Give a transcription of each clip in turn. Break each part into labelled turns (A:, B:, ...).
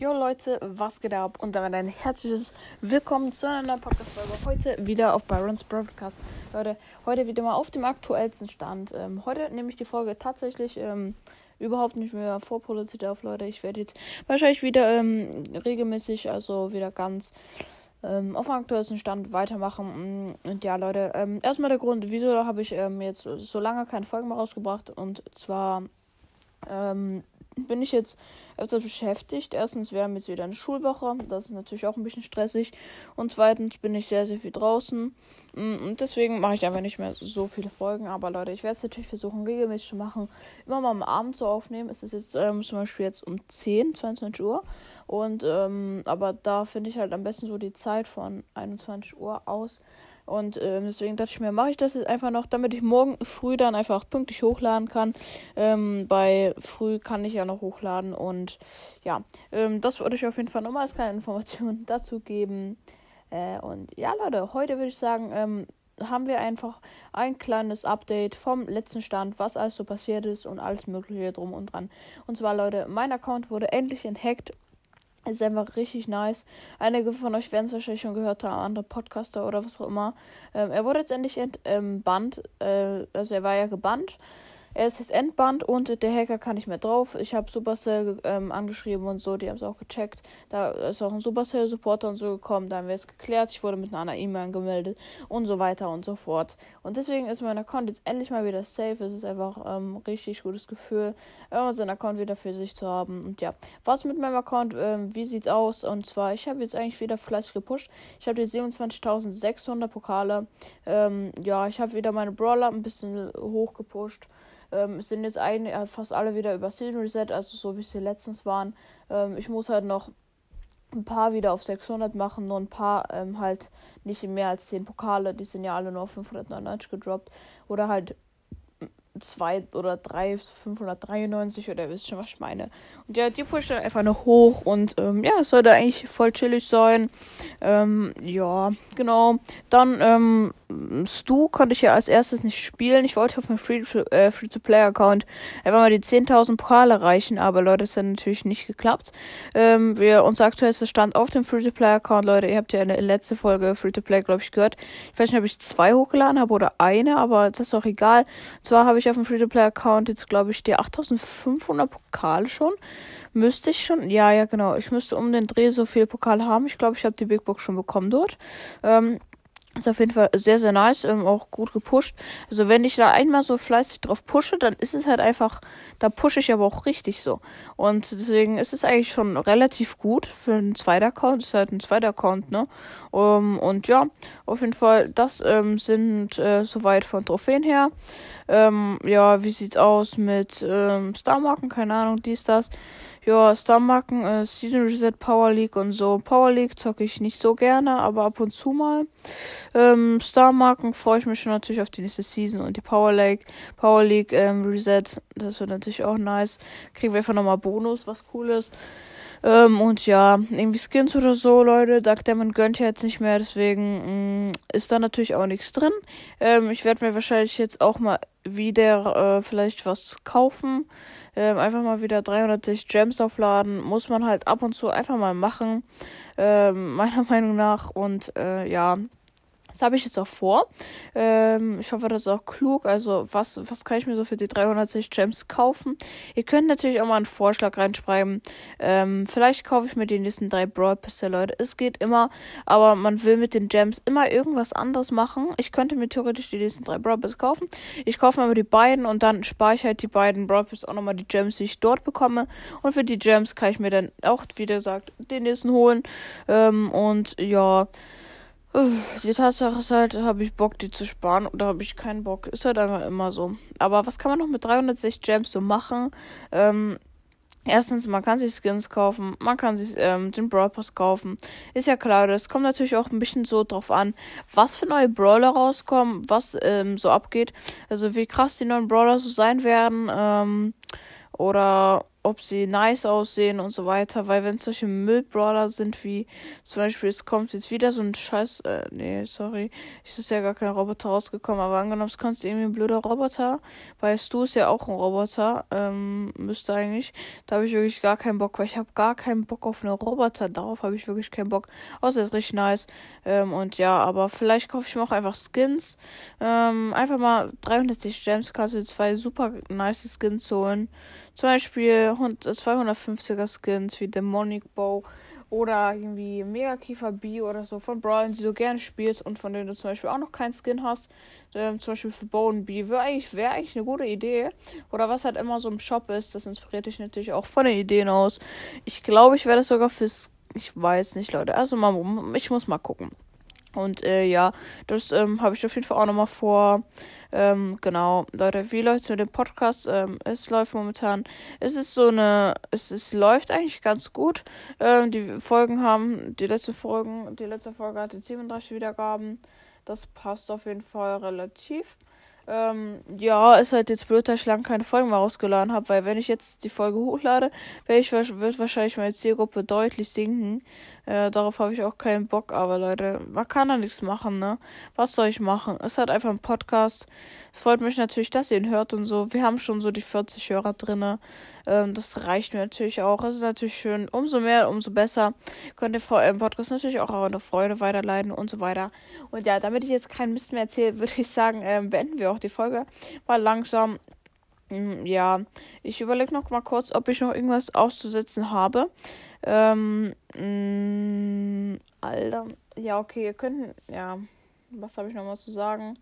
A: Jo Leute, was geht ab? Und damit ein herzliches Willkommen zu einer neuen Podcast-Folge. Heute wieder auf Byron's Broadcast. Leute, heute wieder mal auf dem aktuellsten Stand. Ähm, heute nehme ich die Folge tatsächlich ähm, überhaupt nicht mehr vorproduziert auf, Leute. Ich werde jetzt wahrscheinlich wieder ähm, regelmäßig, also wieder ganz ähm, auf dem aktuellsten Stand weitermachen. Und ja, Leute, ähm, erstmal der Grund, wieso habe ich ähm, jetzt so lange keine Folgen mehr rausgebracht. Und zwar bin ich jetzt öfter beschäftigt. Erstens, wir haben jetzt wieder eine Schulwoche. Das ist natürlich auch ein bisschen stressig. Und zweitens bin ich sehr, sehr viel draußen. Mm, und deswegen mache ich einfach nicht mehr so viele Folgen. Aber Leute, ich werde es natürlich versuchen, regelmäßig zu machen. Immer mal am Abend zu aufnehmen. Es ist jetzt ähm, zum Beispiel jetzt um 10, 22 Uhr. Und, ähm, aber da finde ich halt am besten so die Zeit von 21 Uhr aus. Und ähm, deswegen dachte ich mir, mache ich das jetzt einfach noch, damit ich morgen früh dann einfach pünktlich hochladen kann. Ähm, bei früh kann ich ja noch hochladen. Und ja, ähm, das würde ich auf jeden Fall nochmal als kleine Information dazu geben. Äh, und ja, Leute, heute würde ich sagen, ähm, haben wir einfach ein kleines Update vom letzten Stand, was alles so passiert ist und alles Mögliche drum und dran. Und zwar, Leute, mein Account wurde endlich enthackt ist einfach richtig nice. Einige von euch werden es wahrscheinlich schon gehört haben, andere Podcaster oder was auch immer. Ähm, er wurde jetzt endlich entbannt. Ähm, äh, also er war ja gebannt. Er ist jetzt entbannt und der Hacker kann nicht mehr drauf. Ich habe Supercell ähm, angeschrieben und so, die haben es auch gecheckt. Da ist auch ein Supercell-Supporter und so gekommen, da haben wir es geklärt. Ich wurde mit einer E-Mail angemeldet und so weiter und so fort. Und deswegen ist mein Account jetzt endlich mal wieder safe. Es ist einfach ein ähm, richtig gutes Gefühl, immer seinen Account wieder für sich zu haben. Und ja, was mit meinem Account, ähm, wie sieht's aus? Und zwar, ich habe jetzt eigentlich wieder fleißig gepusht. Ich habe die 27.600 Pokale. Ähm, ja, ich habe wieder meine Brawler ein bisschen hoch gepusht. Ähm, sind jetzt eigentlich äh, fast alle wieder über Season Reset, also so wie sie letztens waren. Ähm, ich muss halt noch ein paar wieder auf 600 machen, nur ein paar ähm, halt nicht mehr als 10 Pokale, die sind ja alle nur auf 599 gedroppt. Oder halt zwei oder drei, 593 oder ihr wisst schon, was ich meine. Und ja, die pusht dann einfach noch hoch und ähm, ja, es sollte eigentlich voll chillig sein. Ähm, ja, genau. Dann, ähm, Stu konnte ich ja als erstes nicht spielen. Ich wollte auf meinem Free-to-Play-Account äh, einfach mal die 10.000 Pokale erreichen, aber Leute, das hat natürlich nicht geklappt. Ähm, wir, unser aktuellster Stand auf dem Free-to-Play-Account, Leute, ihr habt ja eine letzte Folge Free-to-Play, glaube ich, gehört. Ich weiß nicht, ob ich zwei hochgeladen habe oder eine, aber das ist auch egal. Zwar habe ich auf dem Free-to-Play-Account jetzt, glaube ich, die 8.500 Pokale schon. Müsste ich schon, ja, ja, genau. Ich müsste um den Dreh so viel Pokale haben. Ich glaube, ich habe die Big Box schon bekommen dort. Ähm, ist auf jeden Fall sehr, sehr nice, ähm, auch gut gepusht. Also wenn ich da einmal so fleißig drauf pushe, dann ist es halt einfach, da pushe ich aber auch richtig so. Und deswegen ist es eigentlich schon relativ gut für einen zweiten Account. Ist halt ein zweiter Account, ne? Um, und ja, auf jeden Fall, das ähm, sind äh, soweit von Trophäen her. Ähm, ja, wie sieht's aus mit ähm, Starmarken? Keine Ahnung, dies, das. Ja, Starmarken, äh, Season Reset, Power League und so. Power League zocke ich nicht so gerne, aber ab und zu mal. Ähm, Starmarken freue ich mich schon natürlich auf die nächste Season und die Power League. Power League ähm, Reset, das wird natürlich auch nice. Kriegen wir einfach nochmal Bonus, was cool ist. Ähm, und ja, irgendwie Skins oder so, Leute. Dark Demon gönnt ja jetzt nicht mehr, deswegen mh, mm, ist da natürlich auch nichts drin. Ähm, ich werde mir wahrscheinlich jetzt auch mal wieder äh, vielleicht was kaufen. Ähm, einfach mal wieder 360 Gems aufladen. Muss man halt ab und zu einfach mal machen. Ähm, meiner Meinung nach. Und äh, ja, das habe ich jetzt auch vor. Ähm, ich hoffe, das ist auch klug. Also, was, was kann ich mir so für die 360 Gems kaufen? Ihr könnt natürlich auch mal einen Vorschlag reinschreiben. Ähm, vielleicht kaufe ich mir die nächsten drei Brawl Pässe, Leute. Es geht immer, aber man will mit den Gems immer irgendwas anderes machen. Ich könnte mir theoretisch die nächsten drei Brawl Pässe kaufen. Ich kaufe mir aber die beiden und dann spare ich halt die beiden Brawl Pässe auch nochmal die Gems, die ich dort bekomme. Und für die Gems kann ich mir dann auch, wie gesagt, den nächsten holen. Ähm, und ja. Die Tatsache ist halt, habe ich Bock, die zu sparen oder habe ich keinen Bock. Ist halt einfach immer so. Aber was kann man noch mit 360 Gems so machen? Ähm, erstens, man kann sich Skins kaufen, man kann sich ähm, den Brawl Pass kaufen. Ist ja klar, das kommt natürlich auch ein bisschen so drauf an, was für neue Brawler rauskommen, was ähm, so abgeht. Also wie krass die neuen Brawler so sein werden. Ähm, oder ob sie nice aussehen und so weiter, weil wenn es solche Müllbrawler sind wie zum Beispiel, es kommt jetzt wieder so ein Scheiß, äh, nee, sorry, es ist ja gar kein Roboter rausgekommen, aber angenommen, es kommt irgendwie ein blöder Roboter, weil Stu ist ja auch ein Roboter, ähm, müsste eigentlich, da habe ich wirklich gar keinen Bock, weil ich habe gar keinen Bock auf eine Roboter, darauf habe ich wirklich keinen Bock, außer ist richtig nice, ähm, und ja, aber vielleicht kaufe ich mir auch einfach Skins, ähm, einfach mal 360 Gems, kannst du zwei super nice Skins holen, zum Beispiel 250er Skins wie Demonic Bow oder irgendwie Megakiefer B oder so von Brawlern, die du gerne spielst und von denen du zum Beispiel auch noch keinen Skin hast. Ähm, zum Beispiel für Bone B wäre eigentlich, wär eigentlich eine gute Idee. Oder was halt immer so im Shop ist, das inspiriert dich natürlich auch von den Ideen aus. Ich glaube, ich werde es sogar fürs. Ich weiß nicht, Leute. Also mal, ich muss mal gucken. Und äh, ja, das ähm, habe ich auf jeden Fall auch nochmal vor. Ähm, genau, Leute, wie läuft es mit dem Podcast? Ähm, es läuft momentan, es ist so eine, es, es läuft eigentlich ganz gut. Ähm, die Folgen haben, die letzte Folgen, die letzte Folge hatte 37 Wiedergaben. Das passt auf jeden Fall relativ. Ähm, ja, ist halt jetzt blöd, dass ich lange keine Folgen mehr rausgeladen habe, weil wenn ich jetzt die Folge hochlade, ich, wird wahrscheinlich meine Zielgruppe deutlich sinken. Äh, darauf habe ich auch keinen Bock, aber Leute, man kann da nichts machen, ne? Was soll ich machen? Es ist halt einfach ein Podcast. Es freut mich natürlich, dass ihr ihn hört und so. Wir haben schon so die 40 Hörer drinne. Ähm, das reicht mir natürlich auch. Es ist natürlich schön. Umso mehr, umso besser. Könnt ihr vor im Podcast natürlich auch eure Freude weiterleiten und so weiter. Und ja, damit ich jetzt keinen Mist mehr erzähle, würde ich sagen, ähm, beenden wir auch die Folge mal langsam. Hm, ja, ich überlege noch mal kurz, ob ich noch irgendwas auszusetzen habe. Ähm, mh, hm, Alter. Ja, okay, ihr könnt. Ja, was habe ich noch mal zu sagen?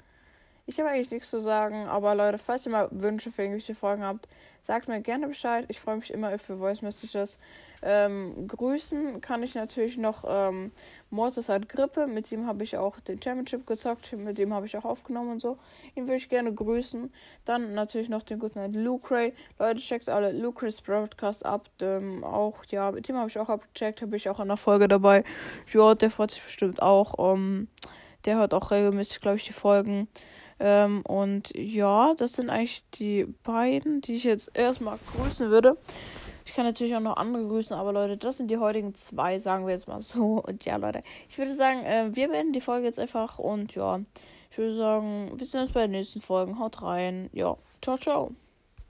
A: Ich habe eigentlich nichts zu sagen, aber Leute, falls ihr mal Wünsche für irgendwelche Folgen habt, sagt mir gerne Bescheid. Ich freue mich immer für Voice Messages. Ähm, grüßen kann ich natürlich noch ähm, Mortis hat Grippe, mit dem habe ich auch den Championship gezockt, mit dem habe ich auch aufgenommen und so. Ihn würde ich gerne grüßen. Dann natürlich noch den guten Lucre. Leute, checkt alle Lucre's Broadcast ab. Ähm, auch, ja, mit dem habe ich auch abgecheckt, habe ich auch in der Folge dabei. Ja, der freut sich bestimmt auch. Um, der hört auch regelmäßig, glaube ich, die Folgen. Ähm, und ja, das sind eigentlich die beiden, die ich jetzt erstmal grüßen würde. Ich kann natürlich auch noch andere grüßen, aber Leute, das sind die heutigen zwei, sagen wir jetzt mal so. Und ja, Leute, ich würde sagen, äh, wir beenden die Folge jetzt einfach und ja, ich würde sagen, wir sehen uns bei den nächsten Folgen. Haut rein. Ja, ciao, ciao.